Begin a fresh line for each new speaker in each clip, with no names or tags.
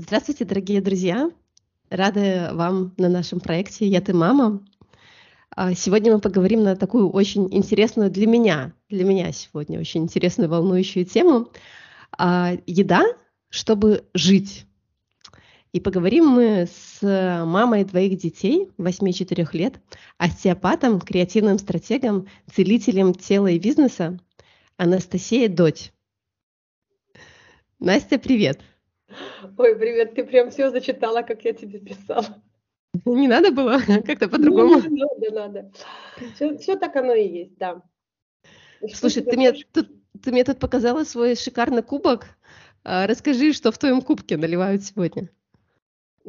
Здравствуйте, дорогие друзья! Рада вам на нашем проекте «Я ты мама». А, сегодня мы поговорим на такую очень интересную для меня, для меня сегодня очень интересную, волнующую тему а, «Еда, чтобы жить». И поговорим мы с мамой двоих детей, 8-4 лет, остеопатом, креативным стратегом, целителем тела и бизнеса Анастасией Дочь. Настя, привет!
Ой, привет, ты прям все зачитала, как я тебе писала.
Не надо было как-то по-другому.
Не надо, надо. Все, все так оно и есть, да.
Слушай, ты мне, тут, ты мне тут показала свой шикарный кубок. А, расскажи, что в твоем кубке наливают сегодня.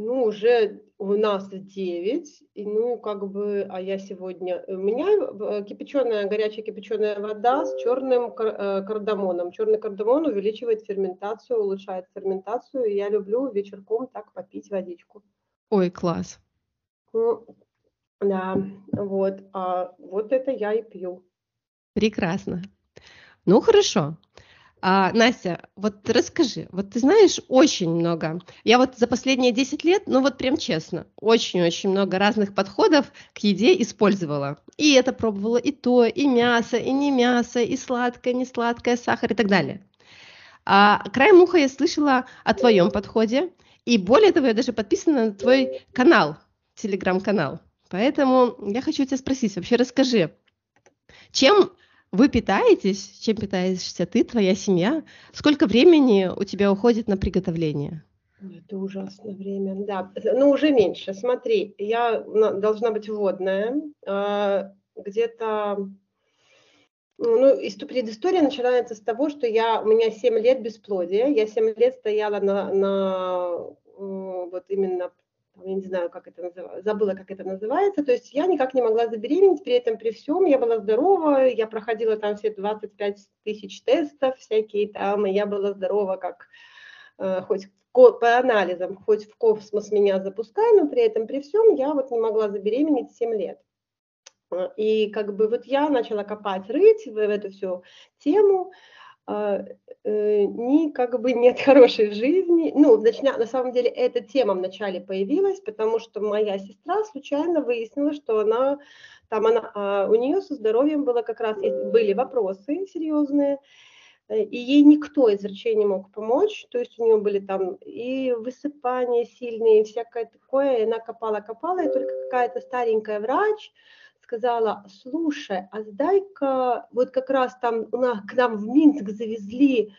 Ну, уже у нас 9, и ну, как бы, а я сегодня, у меня э, кипяченая, горячая кипяченая вода с черным э, кардамоном. Черный кардамон увеличивает ферментацию, улучшает ферментацию, и я люблю вечерком так попить водичку.
Ой, класс.
Ну, да, вот, а вот это я и пью.
Прекрасно. Ну, хорошо. А, Настя, вот расскажи, вот ты знаешь очень много. Я вот за последние 10 лет, ну вот прям честно, очень-очень много разных подходов к еде использовала. И это пробовала и то, и мясо, и не мясо, и сладкое, не сладкое, сахар и так далее. А краем уха я слышала о твоем подходе, и более того, я даже подписана на твой канал, телеграм-канал. Поэтому я хочу тебя спросить, вообще расскажи, чем вы питаетесь, чем питаешься ты, твоя семья? Сколько времени у тебя уходит на приготовление?
Это ужасное время, да. Ну, уже меньше. Смотри, я должна быть водная. А, где-то ну, предыстория начинается с того, что я, у меня 7 лет бесплодия. Я 7 лет стояла на, на вот именно я не знаю, как это называется, забыла, как это называется, то есть я никак не могла забеременеть, при этом при всем я была здорова, я проходила там все 25 тысяч тестов всякие там, и я была здорова как э, хоть по анализам, хоть в космос меня запускай, но при этом при всем я вот не могла забеременеть 7 лет. И как бы вот я начала копать, рыть в, эту всю тему, а, э, ни как бы нет хорошей жизни. Ну, начня, на самом деле эта тема вначале появилась, потому что моя сестра случайно выяснила, что она там она, а, у нее со здоровьем было как раз были вопросы серьезные, э, и ей никто из врачей не мог помочь, то есть у нее были там и высыпания сильные, и всякое такое, и она копала-копала, и только какая-то старенькая врач, сказала, слушай, а сдай-ка, вот как раз там к нам в Минск завезли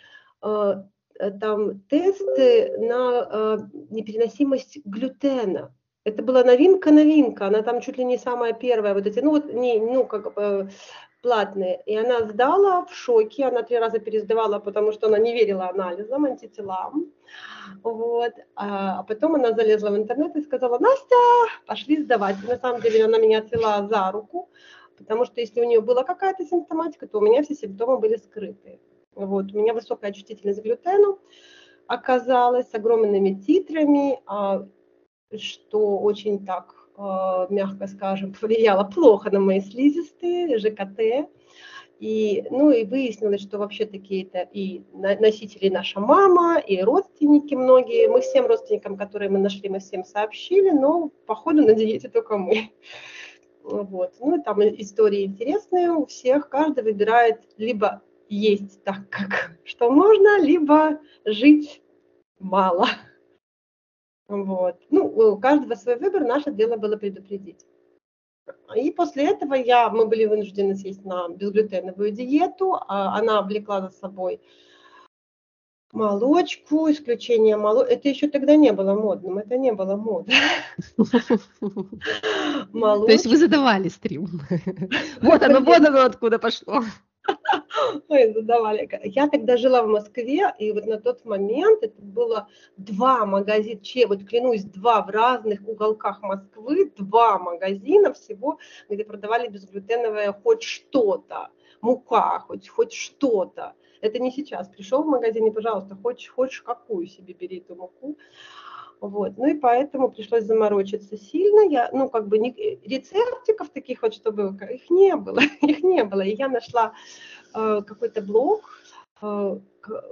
э, э, там тесты на э, непереносимость глютена. Это была новинка-новинка, она там чуть ли не самая первая, вот эти, ну вот, не, ну, как бы платные. И она сдала в шоке, она три раза пересдавала, потому что она не верила анализам, антителам. Вот. А, а потом она залезла в интернет и сказала, Настя, пошли сдавать. И на самом деле она меня отвела за руку, потому что если у нее была какая-то симптоматика, то у меня все симптомы были скрыты. Вот. У меня высокая чувствительность к глютену оказалась с огромными титрами, а, что очень так, мягко скажем, повлияло плохо на мои слизистые, ЖКТ. И, ну и выяснилось, что вообще такие это и носители наша мама, и родственники многие. Мы всем родственникам, которые мы нашли, мы всем сообщили, но походу на диете только мы. Вот. Ну и там истории интересные у всех. Каждый выбирает либо есть так, как что можно, либо жить мало. Вот. Ну, у каждого свой выбор, наше дело было предупредить. И после этого я, мы были вынуждены сесть на безглютеновую диету. А она облекла за собой молочку, исключение молочки. Это еще тогда не было модным, это не было модно.
То есть вы задавали стрим. Вот оно, вот оно откуда пошло.
Ой, задавали. Я тогда жила в Москве, и вот на тот момент это было два магазина, че, вот клянусь, два в разных уголках Москвы, два магазина всего, где продавали безглютеновое хоть что-то, мука, хоть, хоть что-то. Это не сейчас. Пришел в магазин и, пожалуйста, хочешь, хочешь какую себе бери эту муку. Вот. Ну и поэтому пришлось заморочиться сильно. Я, ну, как бы не, рецептиков таких вот, чтобы их не было, их не было. И я нашла э, какой-то блог,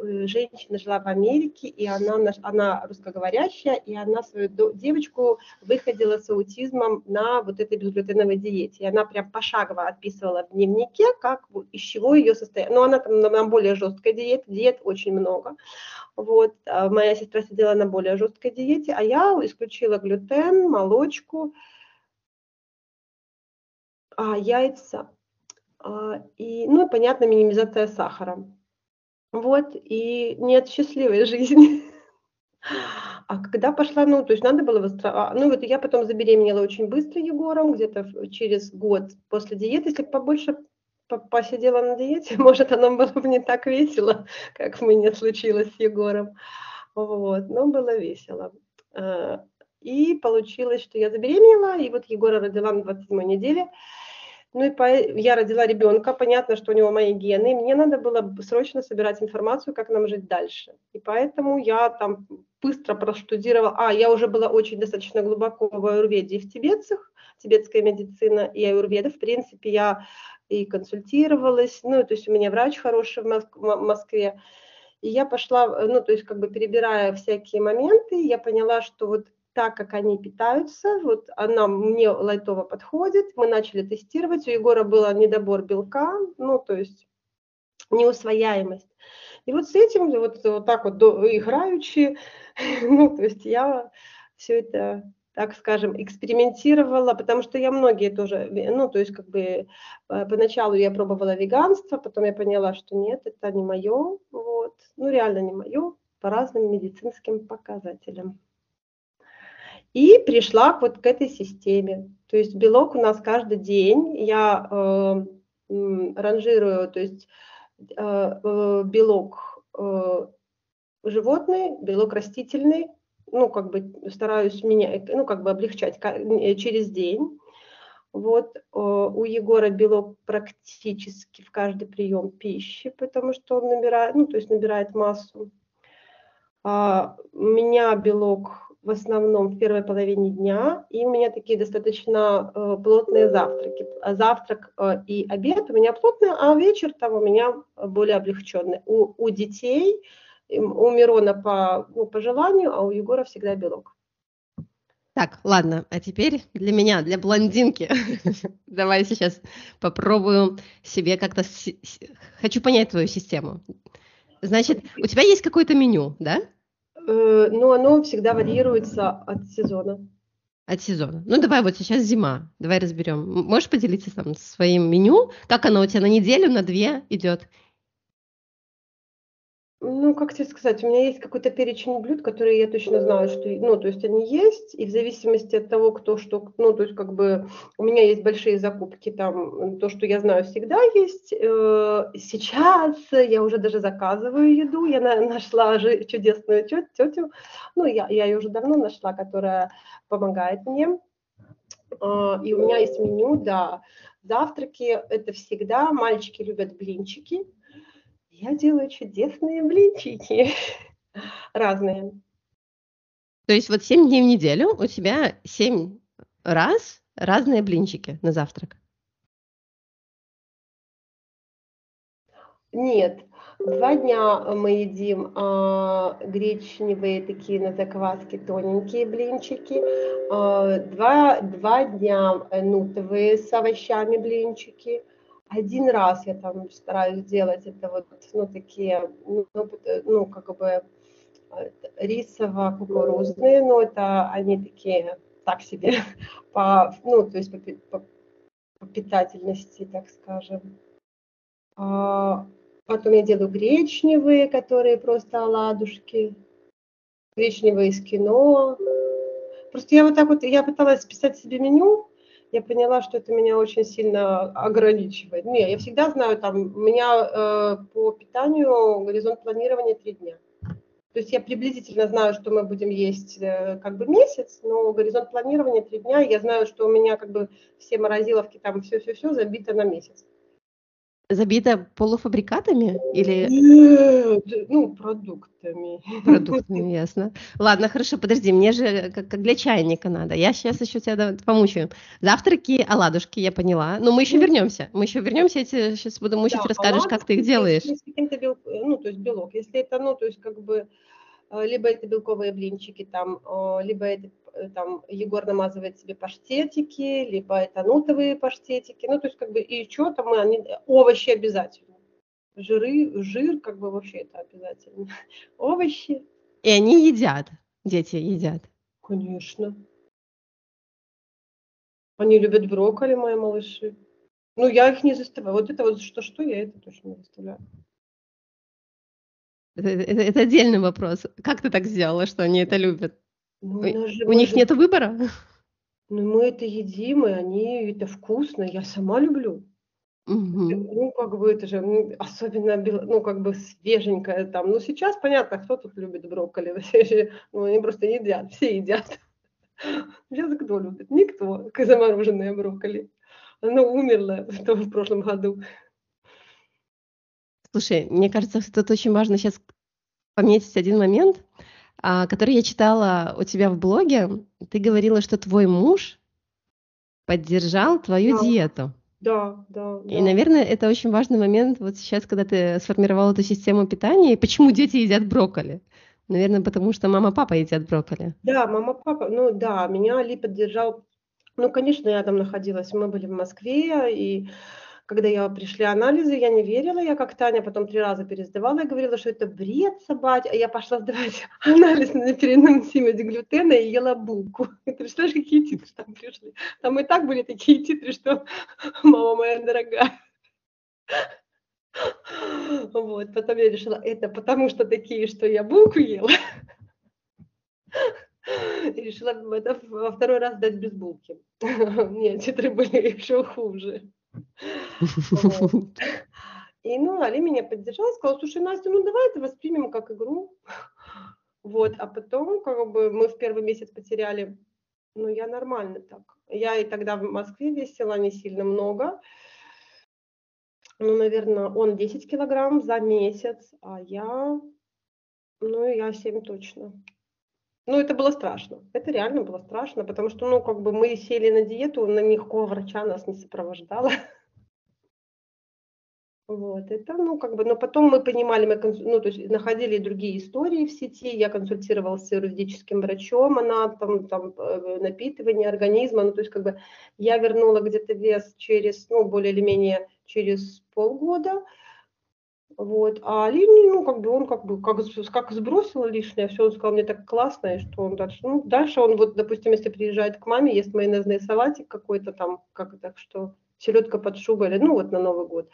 женщина жила в Америке, и она, она русскоговорящая, и она свою девочку выходила с аутизмом на вот этой безглютеновой диете. И она прям пошагово отписывала в дневнике, как, из чего ее состояние. Но она там на более жесткой диете, диет очень много. Вот, а моя сестра сидела на более жесткой диете, а я исключила глютен, молочку, а, яйца, а, и, ну, понятно, минимизация сахара. Вот, и нет счастливой жизни. А когда пошла, ну, то есть надо было выстраивать, ну, вот я потом забеременела очень быстро Егором, где-то через год после диеты, если побольше посидела на диете, может, оно было бы не так весело, как мне случилось с Егором. Вот, но было весело. А, и получилось, что я забеременела, и вот Егора родила на 27 неделе. Ну и по... я родила ребенка, понятно, что у него мои гены, и мне надо было срочно собирать информацию, как нам жить дальше. И поэтому я там быстро проштудировала, а, я уже была очень достаточно глубоко в аюрведе и в тибетцах, тибетская медицина и аюрведа, в принципе, я и консультировалась, ну, то есть у меня врач хороший в Москве, и я пошла, ну, то есть как бы перебирая всякие моменты, я поняла, что вот так, как они питаются, вот она мне лайтово подходит, мы начали тестировать, у Егора был недобор белка, ну, то есть неусвояемость. И вот с этим, вот, вот так вот играючи, ну, то есть я все это так скажем, экспериментировала, потому что я многие тоже, ну, то есть как бы э, поначалу я пробовала веганство, потом я поняла, что нет, это не мое, вот, ну, реально не мое, по разным медицинским показателям. И пришла вот к этой системе. То есть белок у нас каждый день, я э, ранжирую, то есть э, э, белок э, животный, белок растительный, ну, как бы стараюсь меня, ну, как бы облегчать э, через день. Вот у Егора белок практически в каждый прием пищи, потому что он набирает, ну, то есть набирает массу. А, у меня белок в основном в первой половине дня, и у меня такие достаточно э, плотные завтраки. А завтрак э, и обед у меня плотные, а вечер там у меня более облегченный. У, у детей, у Мирона по, ну, по желанию, а у Егора всегда белок.
Так, ладно, а теперь для меня, для блондинки. Давай сейчас попробую себе как-то... Хочу понять твою систему. Значит, у тебя есть какое-то меню, да?
Э, но оно всегда варьируется от сезона.
От сезона. Ну, давай вот сейчас зима. Давай разберем. Можешь поделиться там своим меню? Как оно у тебя на неделю, на две идет?
Ну, как тебе сказать, у меня есть какой-то перечень блюд, которые я точно знаю, что, ну, то есть они есть, и в зависимости от того, кто что, ну, то есть как бы у меня есть большие закупки, там, то, что я знаю, всегда есть. Э, сейчас я уже даже заказываю еду, я нашла чудесную тетю, ну, я, я ее уже давно нашла, которая помогает мне, а, и у меня есть меню, да, завтраки, это всегда, мальчики любят блинчики, я делаю чудесные блинчики разные.
То есть вот 7 дней в неделю у тебя 7 раз разные блинчики на завтрак?
Нет, два дня мы едим а, гречневые такие на закваске тоненькие блинчики, а, два, два дня нутовые с овощами блинчики, один раз я там стараюсь сделать это вот, ну, такие, ну, ну как бы э, рисово-кукурузные, но это они такие, так себе, по, ну, то есть по, по, по питательности, так скажем. А, потом я делаю гречневые, которые просто оладушки, гречневые из кино. Просто я вот так вот, я пыталась писать себе меню, я поняла, что это меня очень сильно ограничивает. Не, я всегда знаю, там, у меня э, по питанию горизонт планирования три дня. То есть я приблизительно знаю, что мы будем есть э, как бы месяц, но горизонт планирования три дня. Я знаю, что у меня как бы все морозиловки, там все-все-все забито на месяц.
Забита полуфабрикатами или
Нет, ну, продуктами.
продуктами, ясно. Ладно, хорошо, подожди, мне же как, как для чайника надо. Я сейчас еще тебя помучаю. Завтраки, оладушки, я поняла. Но мы еще
Ну,
вернемся. Мы еще вернемся, я тебе сейчас буду мучить,
да,
расскажешь, как ты их
оладушки,
делаешь.
если каким-то бел- ну, то есть белок. Если это, ну, то есть как бы э, либо это белковые блинчики там, либо это там Егор намазывает себе паштетики, либо это нутовые паштетики. Ну, то есть как бы и что там, они, овощи обязательно. Жиры, жир как бы вообще это обязательно. Овощи,
И они едят, дети едят.
конечно. Они любят брокколи, мои малыши. Ну, я их не заставляю. Вот это вот что-что, я это точно не заставляю.
Это, это- это отдельный вопрос. Как ты так сделала, что они это любят?
Ну, у же-
них
же-
нет выбора?
Ну, мы это едим, и они, это вкусно, я сама люблю.
Мгм.
Ну, как бы это же, ну, особенно, ну, как бы свеженькое там. Ну, сейчас понятно, кто тут любит брокколи. Ну, они просто едят, все едят. Сейчас кто любит? Никто, замороженное брокколи. Оно умерло в том- в прошлом году.
Слушай, мне кажется, что тут очень важно сейчас пометить один момент, который я читала у тебя в блоге. Ты говорила, что твой муж поддержал твою
Да.
диету.
Да, да,
И,
да.
наверное, это очень важный момент вот сейчас, когда ты сформировала эту систему питания. И почему дети едят брокколи? Наверное, потому что мама, папа едят брокколи.
Да, мама, папа, ну да, меня Али поддержал. Ну, конечно, я там находилась, мы были в Москве, и когда я пришли анализы, я не верила, я как Таня потом три раза пересдавала и говорила, что это бред собачий, а я пошла сдавать анализ на переносимость глютена и ела булку. Ты представляешь, какие титры там пришли? Там и так были такие титры, что мама моя дорогая. Вот, потом я решила, это потому что такие, что я булку ела. И решила это во второй раз дать без булки. Нет, титры были еще хуже. И, ну, Али меня поддержала, сказала, слушай, Настя, ну, давай это воспримем как игру. Вот, а потом, как бы, мы в первый месяц потеряли, ну, я нормально так. Я и тогда в Москве весила не сильно много. Ну, наверное, он 10 килограмм за месяц, а я, ну, я 7 точно. Ну, это было страшно. Это реально было страшно, потому что, ну, как бы мы сели на диету, на никакого врача нас не сопровождала. Вот, это, ну, как бы, но потом мы понимали, мы, ну, то есть находили другие истории в сети, я консультировалась с юридическим врачом, она там, там, э, напитывание организма, ну, то есть, как бы, я вернула где-то вес через, ну, более или менее через полгода, вот, а Али, ну, как бы, он как бы, как, как сбросил лишнее, все, он сказал, мне так классно, и что он дальше, ну, дальше он, вот, допустим, если приезжает к маме, ест майонезный салатик какой-то там, как это, что, селедка под шубой, или, ну, вот на Новый год,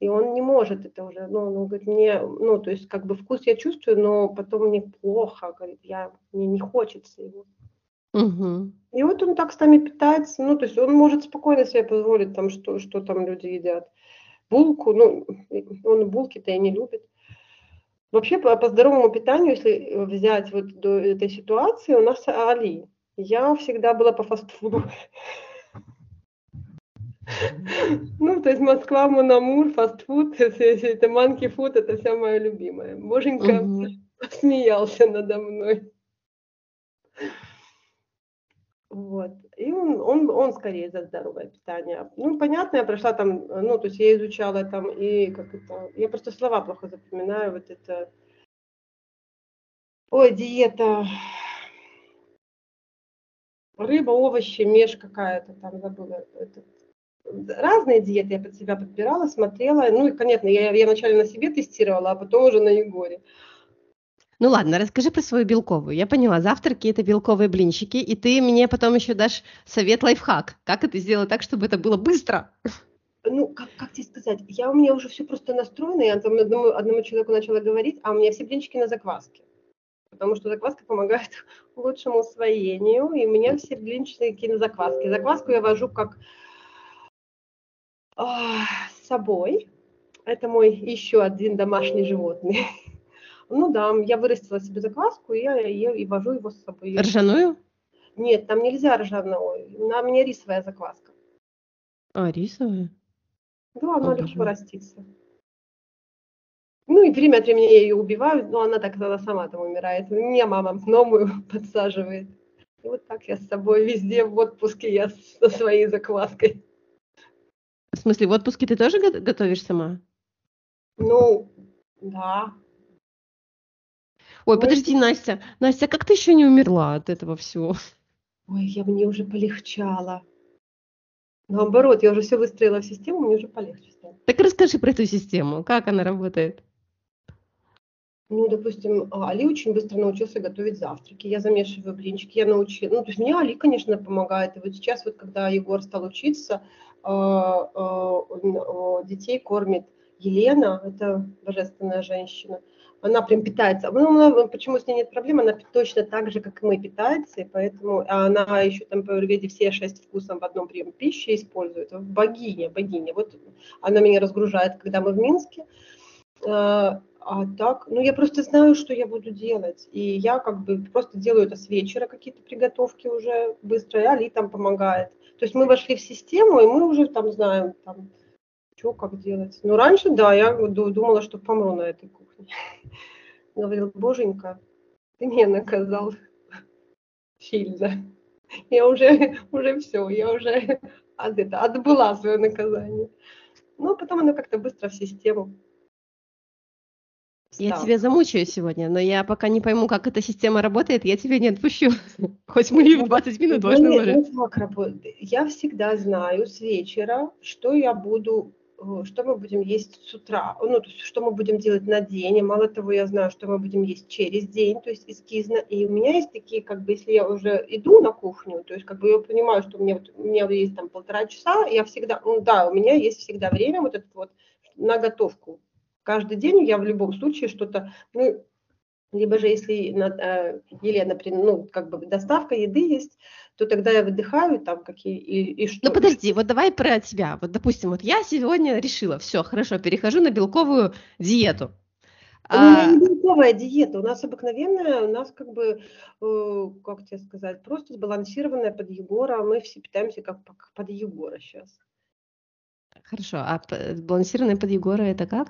и он не может это уже, ну, он говорит, мне, ну, то есть, как бы вкус я чувствую, но потом мне плохо, говорит, я, мне не хочется его.
Мгм.
И вот он так с нами питается, ну, то есть он может спокойно себе позволить там, что, что там люди едят. Булку, ну, он булки-то и не любит. Вообще по, по здоровому питанию, если взять вот до этой ситуации, у нас Али. Я всегда была по фастфуду. Ну, то есть Москва, Монамур, фастфуд, это манки фуд, это все мое любимое. Боженька
Мгм.
смеялся надо мной. Вот. И он, он, он скорее за здоровое питание. Ну, понятно, я прошла там, ну, то есть я изучала там и как это, я просто слова плохо запоминаю, вот это, ой, диета, рыба, овощи, меж какая-то там, забыла, этот, разные диеты я под себя подбирала, смотрела, ну, и, конечно, я, я вначале на себе тестировала, а потом уже на Егоре.
Ну ладно, расскажи про свою белковую. Я поняла, завтраки это белковые блинчики, и ты мне потом еще дашь совет лайфхак. Как это сделать так, чтобы это было быстро?
ну, как, как тебе сказать, я у меня уже все просто настроено, я там одному, одному человеку начала говорить, а у меня все блинчики на закваске. Потому что закваска помогает лучшему усвоению, и у меня все блинчики на закваске. Закваску я вожу как а, с собой. Это мой еще один домашний животный. Ну да, я вырастила себе закваску, и я, я и вожу его с собой.
Ржаную?
Нет, там нельзя ржаной, на мне рисовая закваска.
А, рисовую.
Да, она легко растится. Ну и время от времени я ее убиваю, но она так она сама там умирает. Мне мама новую подсаживает. И вот так я с собой везде в отпуске, я со своей закваской.
В смысле, в отпуске ты тоже готовишь сама?
Ну, да.
Ой, подожди, Настя. Настя, как ты еще не умерла от этого всего?
Ой, я мне уже полегчало. Наоборот, я уже все выстроила в систему, мне уже полегче стало.
Так расскажи про эту систему, как она работает?
Ну, допустим, а, Али очень быстро научился готовить завтраки. Я замешиваю блинчики, я научила. Ну, то есть мне Али, конечно, помогает. И вот сейчас, вот когда Егор стал учиться, а, а, детей кормит Елена, это божественная женщина. Она прям питается. Ну, она, почему с ней нет проблем? Она точно так же, как и мы, питается, и поэтому она еще там по Аюрведе все шесть вкусов в одном приеме пищи использует. Богиня, богиня. Вот она меня разгружает, когда мы в Минске а так, ну я просто знаю, что я буду делать. И я как бы просто делаю это с вечера, какие-то приготовки уже быстро, и Али там помогает. То есть мы вошли в систему, и мы уже там знаем, там, что, как делать. Но раньше, да, я думала, что помру на этой. Говорил, боженька, ты меня наказал сильно. Я уже, уже все, я уже от, это, отбыла свое наказание. Но потом оно как-то быстро в систему.
Я тебя замучаю сегодня, но я пока не пойму, как эта система работает, я тебя не отпущу. Хоть мы и в 20 минут ну, должны ложиться.
Я всегда знаю с вечера, что я буду что мы будем есть с утра, ну, то есть, что мы будем делать на день, и мало того, я знаю, что мы будем есть через день, то есть эскизно, и у меня есть такие, как бы, если я уже иду на кухню, то есть, как бы, я понимаю, что у меня, вот, у меня есть там полтора часа, я всегда, ну, да, у меня есть всегда время вот это вот на готовку, каждый день я в любом случае что-то, ну, либо же если на, э, Елена, ну, как бы доставка еды есть, то тогда я выдыхаю там какие и, и что.
Ну подожди, вот давай про тебя. Вот допустим, вот я сегодня решила, все, хорошо, перехожу на белковую диету.
У меня не белковая диета, у нас обыкновенная, у нас как бы, э, как тебе сказать, просто сбалансированная под Егора, мы все питаемся как под Егора сейчас.
Хорошо, а сбалансированная под Егора это как?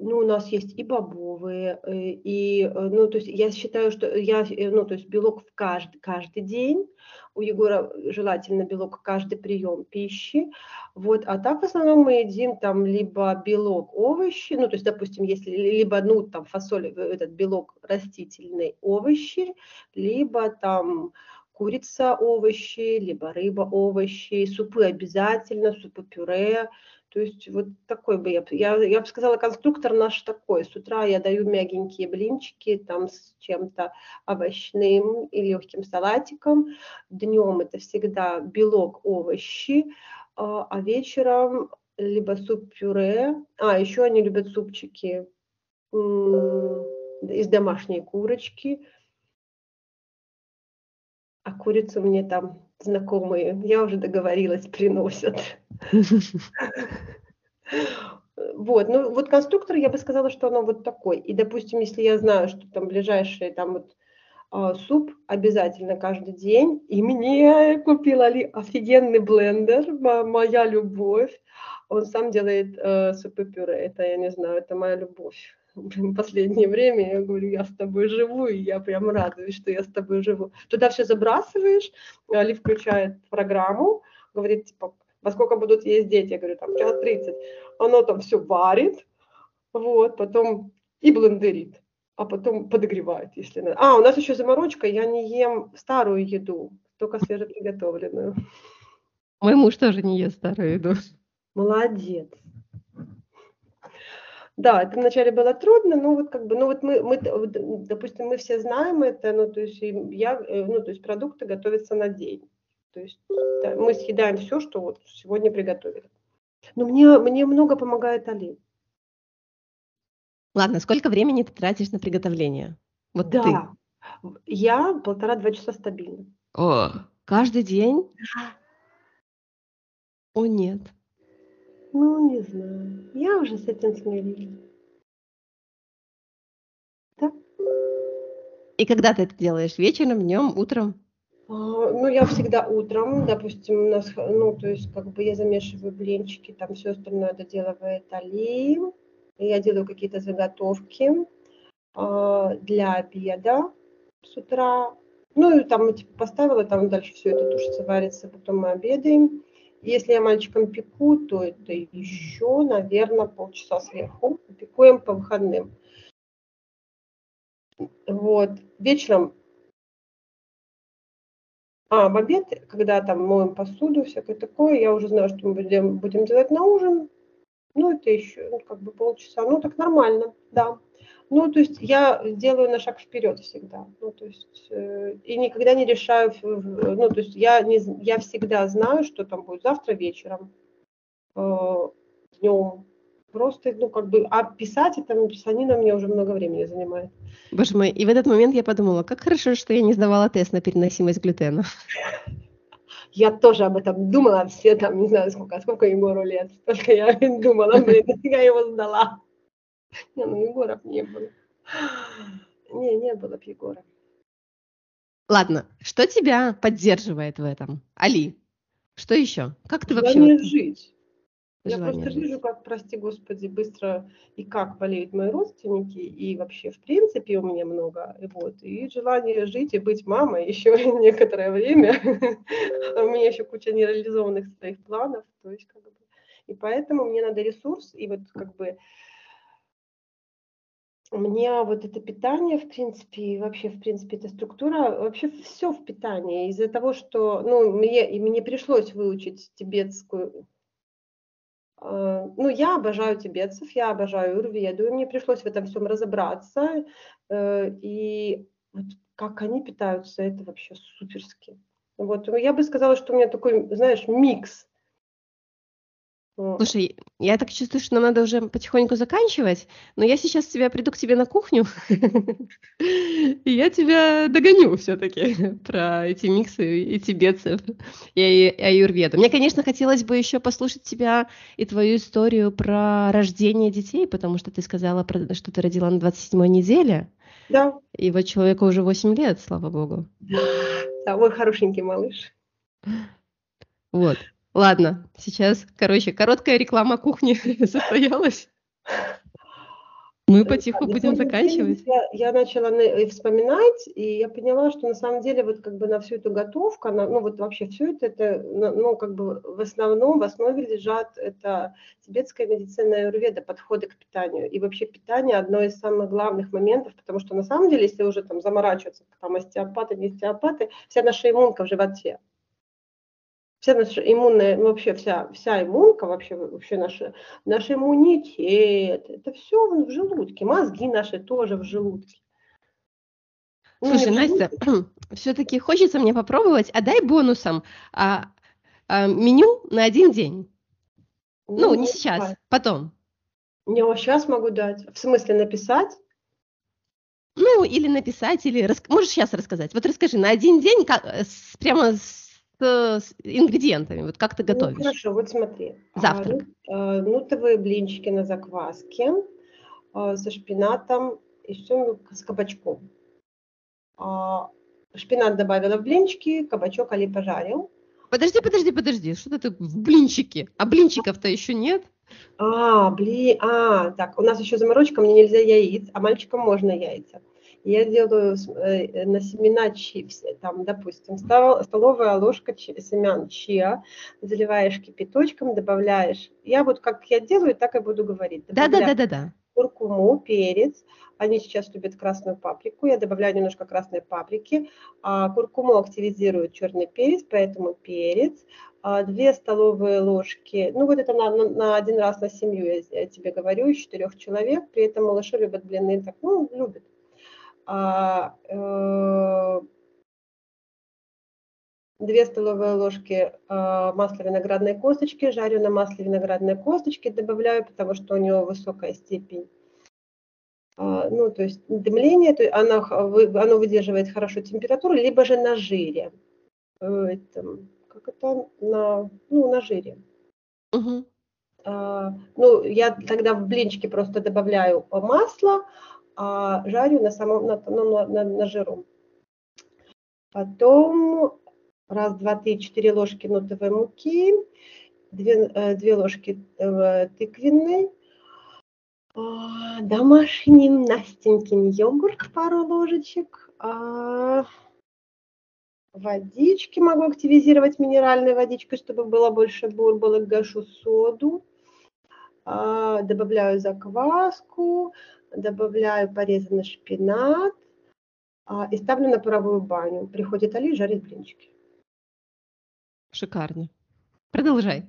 Ну, у нас есть и бобовые, э, и, э, ну, то есть я считаю, что я, э, ну, то есть белок в каждый, каждый день, у Егора желательно белок каждый прием пищи, вот, а так в основном мы едим там либо белок овощи, ну, то есть, допустим, если либо, ну, там фасоль, этот белок растительный овощи, либо там курица овощи, либо рыба овощи, супы обязательно, супы-пюре, то есть вот такой бы я, я, я бы сказала, конструктор наш такой. С утра я даю мягенькие блинчики там с чем-то овощным и легким салатиком. Днем это всегда белок, овощи, а, а вечером либо суп-пюре. А, еще они любят супчики из домашней курочки. А курицу мне там знакомые, я уже договорилась, приносят. Вот, ну вот конструктор, я бы сказала, что оно вот такой. И, допустим, если я знаю, что там ближайшие там вот а, суп обязательно каждый день, и мне купила ли офигенный блендер, моя любовь. Он сам делает э, супы-пюре, это, я не знаю, это моя любовь в последнее время, я говорю, я с тобой живу, и я прям радуюсь, что я с тобой живу. Туда все забрасываешь, Али включает программу, говорит, типа, во сколько будут есть дети? Я говорю, там, час 30. Оно там все варит, вот, потом и блендерит, а потом подогревает, если надо. А, у нас еще заморочка, я не ем старую еду, только свежеприготовленную.
Мой муж тоже не ест старую еду.
Молодец. Да, это вначале было трудно, но вот как бы, ну вот мы, мы, допустим, мы все знаем это, ну то есть я, э, ну то есть продукты готовятся на день. То есть да, мы съедаем все, что вот сегодня приготовили. Но мне, мне много помогает Али.
Ладно, сколько времени ты тратишь на приготовление? Вот да.
ты. Я полтора-два часа стабильно.
О, каждый день? О, нет.
Ну, не знаю. Я уже с этим смирилась.
Да. И когда ты это делаешь? Вечером, днем, утром?
Ну, я всегда утром, допустим, у нас, ну, то есть, как бы я замешиваю блинчики, там все остальное доделывает Али, я делаю какие-то заготовки э, для обеда с утра. Ну, и там, типа, поставила, там дальше все это тушится, варится, потом мы обедаем. Если я мальчикам пеку, то это еще, наверное, полчаса сверху. Пекуем по выходным. Вот. Вечером а в обед, когда там моем посуду, всякое такое, я уже знаю, что мы будем, будем делать на ужин. Ну, это еще ну, как бы полчаса. Ну, так нормально, да. Ну, то есть я делаю на шаг вперед всегда. Ну, то есть э, и никогда не решаю, ну, то есть я, не, я всегда знаю, что там будет завтра вечером, э, днем, просто, ну, как бы, а писать это, писанина мне уже много времени занимает.
Боже мой, и в этот момент я подумала, как хорошо, что я не сдавала тест на переносимость глютена.
Я тоже об этом думала все там, не знаю, сколько, сколько Егору лет. Только я думала, блин, я его сдала. Не, ну Егоров не было. Не, не было б Егора.
Ладно, что тебя поддерживает в этом? Али, что еще? Как ты вообще...
Желание жить. Я просто вижу, как, прости господи, быстро и как болеют мои родственники, и вообще, в принципе, у меня много, и вот, и желание жить и быть мамой еще некоторое время. У меня еще куча нереализованных своих планов, то есть, как бы, и поэтому мне надо ресурс, и вот, как бы, мне вот это питание, в принципе, и вообще, в принципе, эта структура, вообще все в питании. Из-за того, что, ну, мне, и мне пришлось выучить тибетскую Э, ну, я обожаю тибетцев, я обожаю юрведу, и мне пришлось в этом всем разобраться. Э, и вот как они питаются, это вообще суперски. Вот, я бы сказала, что у меня такой, знаешь, микс
Слушай, я так чувствую, что нам надо уже потихоньку заканчивать, но я сейчас тебя приду к тебе на кухню, и я тебя догоню все-таки про эти миксы и тибетцев, и аюрведу. Мне, конечно, хотелось бы еще послушать тебя и твою историю про рождение детей, потому что ты сказала, что ты родила на 27-й неделе.
Да.
И вот человеку уже 8 лет, слава богу.
Да, мой хорошенький малыш.
Вот. Ладно, сейчас, короче, короткая реклама кухни состоялась. Мы потиху будем заканчивать.
Я, я начала вспоминать, и я поняла, что на самом деле вот как бы на всю эту готовку, на, ну вот вообще все это, это, ну как бы в основном, в основе лежат это тибетская медицина и аюрведа, подходы к питанию. И вообще питание одно из самых главных моментов, потому что на самом деле, если уже там заморачиваться, там остеопаты, не остеопаты, вся наша иммунка в животе вся наша иммунная, ну, вообще вся, вся иммунка, вообще, вообще наша, наш иммунитет, это все в желудке, мозги наши тоже в желудке.
Ну, Слушай, ну, Настя, все-таки хочется мне попробовать, а дай бонусом а, а, меню на один день. Ну, ну не сейчас, давай. потом.
Не, сейчас могу дать. В смысле написать?
Ну, или написать, или рас... можешь сейчас рассказать. Вот расскажи, на один день как, с, прямо с с ингредиентами? Вот как ты ну, готовишь? Ну,
хорошо, вот смотри.
Завтрак.
А, нутовые блинчики на закваске а, со шпинатом и все с кабачком. А, шпинат добавила в блинчики, кабачок Али пожарил.
Подожди, подожди, подожди, что ты в блинчики? А блинчиков-то еще нет?
А, блин, а, так, у нас еще заморочка, мне нельзя яиц, а мальчикам можно яйца я делаю э, на семена чи, там, допустим, столовая ложка семян чиа, заливаешь кипяточком, добавляешь. Я вот как я делаю, так и буду говорить.
Да, да, да, да, да.
Куркуму, перец. Они сейчас любят красную паприку. Я добавляю немножко красной паприки. А куркуму активизирует черный перец, поэтому перец. А, две столовые ложки, ну вот это на, на, на один раз на семью, я, я тебе говорю, из четырех человек. При этом малыши любят блины, так, ну, любят а, э, две столовые ложки а, масла виноградной косточки, жарю на масле виноградной косточки, добавляю, потому что у него высокая степень а, ну, то есть дымление, то есть оно, оно выдерживает хорошо температуру, либо же на жире. Э, как это? На, ну, на жире. Угу. Ну, я тогда в блинчики просто добавляю масло, а жарю на самом на, ну, на, на, на жиру. Потом Раз, два, три, четыре ложки нутовой муки, две, э, две ложки э, тыквенной, а, домашний Настенькин йогурт, пару ложечек, а, водички могу активизировать минеральной водичкой, чтобы было больше бурбалок, гашу соду, а, добавляю закваску, добавляю порезанный шпинат и ставлю на паровую баню. Приходит Али, жарит блинчики.
Шикарно. Продолжай.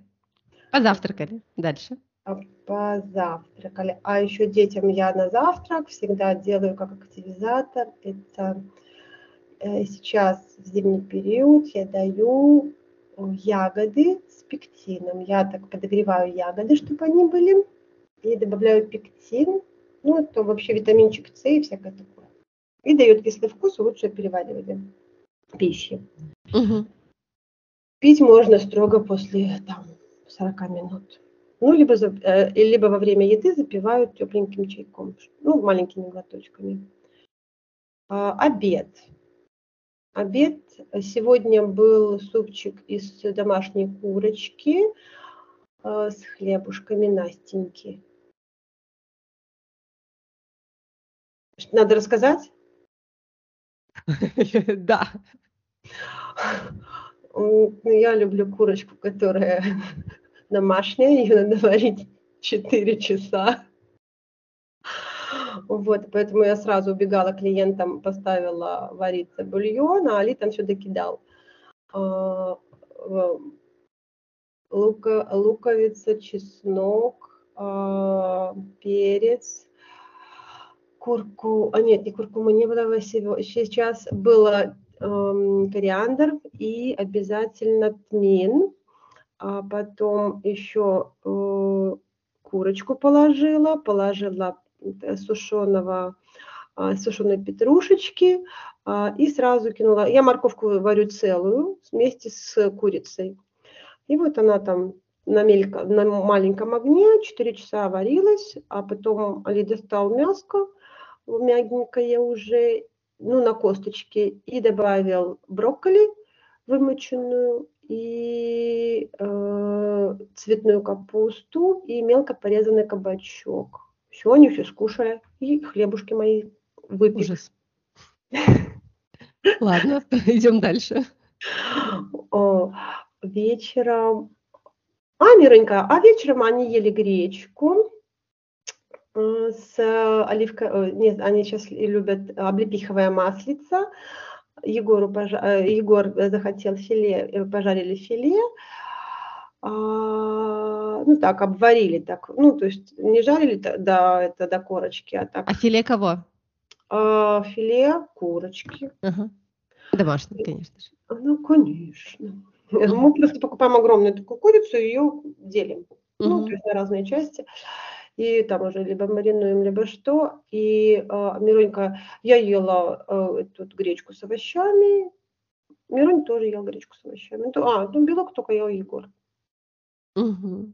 Позавтракали. Дальше.
А, позавтракали. А еще детям я на завтрак всегда делаю как активизатор. Это э, сейчас в зимний период я даю ягоды с пектином. Я так подогреваю ягоды, чтобы они были. И добавляю пектин. Ну, это вообще витаминчик С и всякое такое. И дает кислый вкус лучшее переваривание пищи. Угу. Пить можно строго после там, 40 минут. Ну, либо, э, либо во время еды запивают тепленьким чайком, ну, маленькими глоточками. А, обед. Обед. Сегодня был супчик из домашней курочки э, с хлебушками Настеньки. Надо рассказать?
Да.
Я люблю курочку, которая домашняя, ее надо варить 4 часа. Вот, поэтому я сразу убегала клиентам, поставила вариться бульон, а Али там все докидал. А, лука, луковица, чеснок, а, перец, курку, а нет, не куркуму не было сейчас, было эм, кориандр и обязательно тмин а потом еще э, курочку положила, положила э, сушеного, э, сушеной петрушечки э, и сразу кинула. Я морковку варю целую вместе с курицей. И вот она там на, мелько, на маленьком огне 4 часа варилась, а потом Али достал мяско, мягенькое уже, ну, на косточке, и добавил брокколи вымоченную, и э, цветную капусту и мелко порезанный кабачок. Все, они все скушали. И хлебушки мои выпили. Ужас.
Ладно, идем дальше.
Вечером... А, Миронька, а вечером они ели гречку с оливкой... Э, нет, они сейчас любят облепиховая маслица Егору пожа... Э, Егор захотел филе, э, пожарили филе, а, ну так, обварили так, ну то есть не жарили до, это, до корочки, а так.
А филе кого?
А, филе курочки. Ага.
Домашнее, конечно же.
Ну, конечно. Мы просто покупаем огромную такую курицу и ее делим. Угу. Ну, то есть на разные части и там уже либо маринуем, либо что. И э, Миронька, я ела э, тут гречку с овощами, Миронь тоже ел гречку с овощами. А, ну белок только ел Егор. Угу.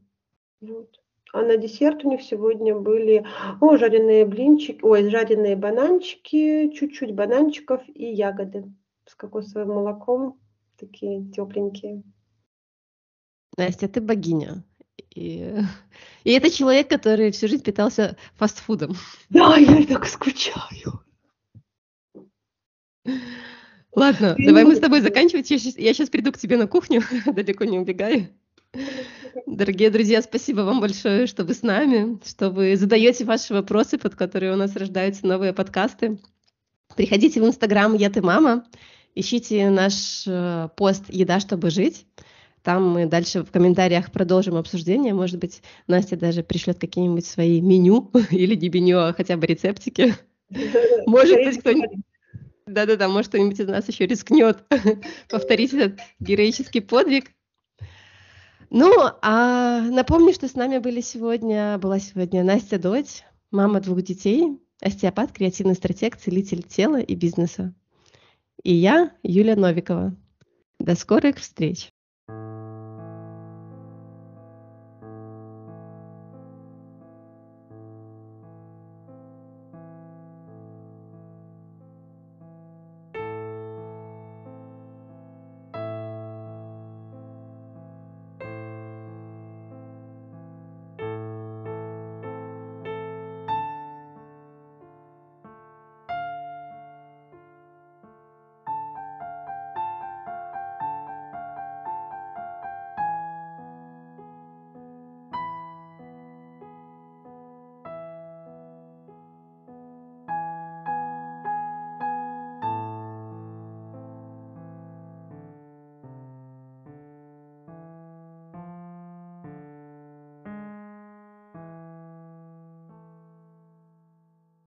Вот. А на десерт у них сегодня были о, жареные блинчики, ой, жареные бананчики, чуть-чуть бананчиков и ягоды с кокосовым молоком, такие тепленькие.
Настя, ты богиня. И, и это человек, который всю жизнь питался фастфудом.
Да, я так скучаю.
Ладно, я давай мы с тобой заканчивать. Я сейчас, я сейчас приду к тебе на кухню, далеко не убегаю. Дорогие друзья, спасибо вам большое, что вы с нами, что вы задаете ваши вопросы, под которые у нас рождаются новые подкасты. Приходите в Инстаграм «Я ты мама», ищите наш э, пост «Еда, чтобы жить». Там мы дальше в комментариях продолжим обсуждение. Может быть, Настя даже пришлет какие-нибудь свои меню или не меню, а хотя бы рецептики. Может быть, кто-нибудь... Да-да-да, может, кто-нибудь из нас еще рискнет повторить этот героический подвиг. Ну, а напомню, что с нами были сегодня, была сегодня Настя Дочь, мама двух детей, остеопат, креативный стратег, целитель тела и бизнеса. И я, Юлия Новикова. До скорых встреч!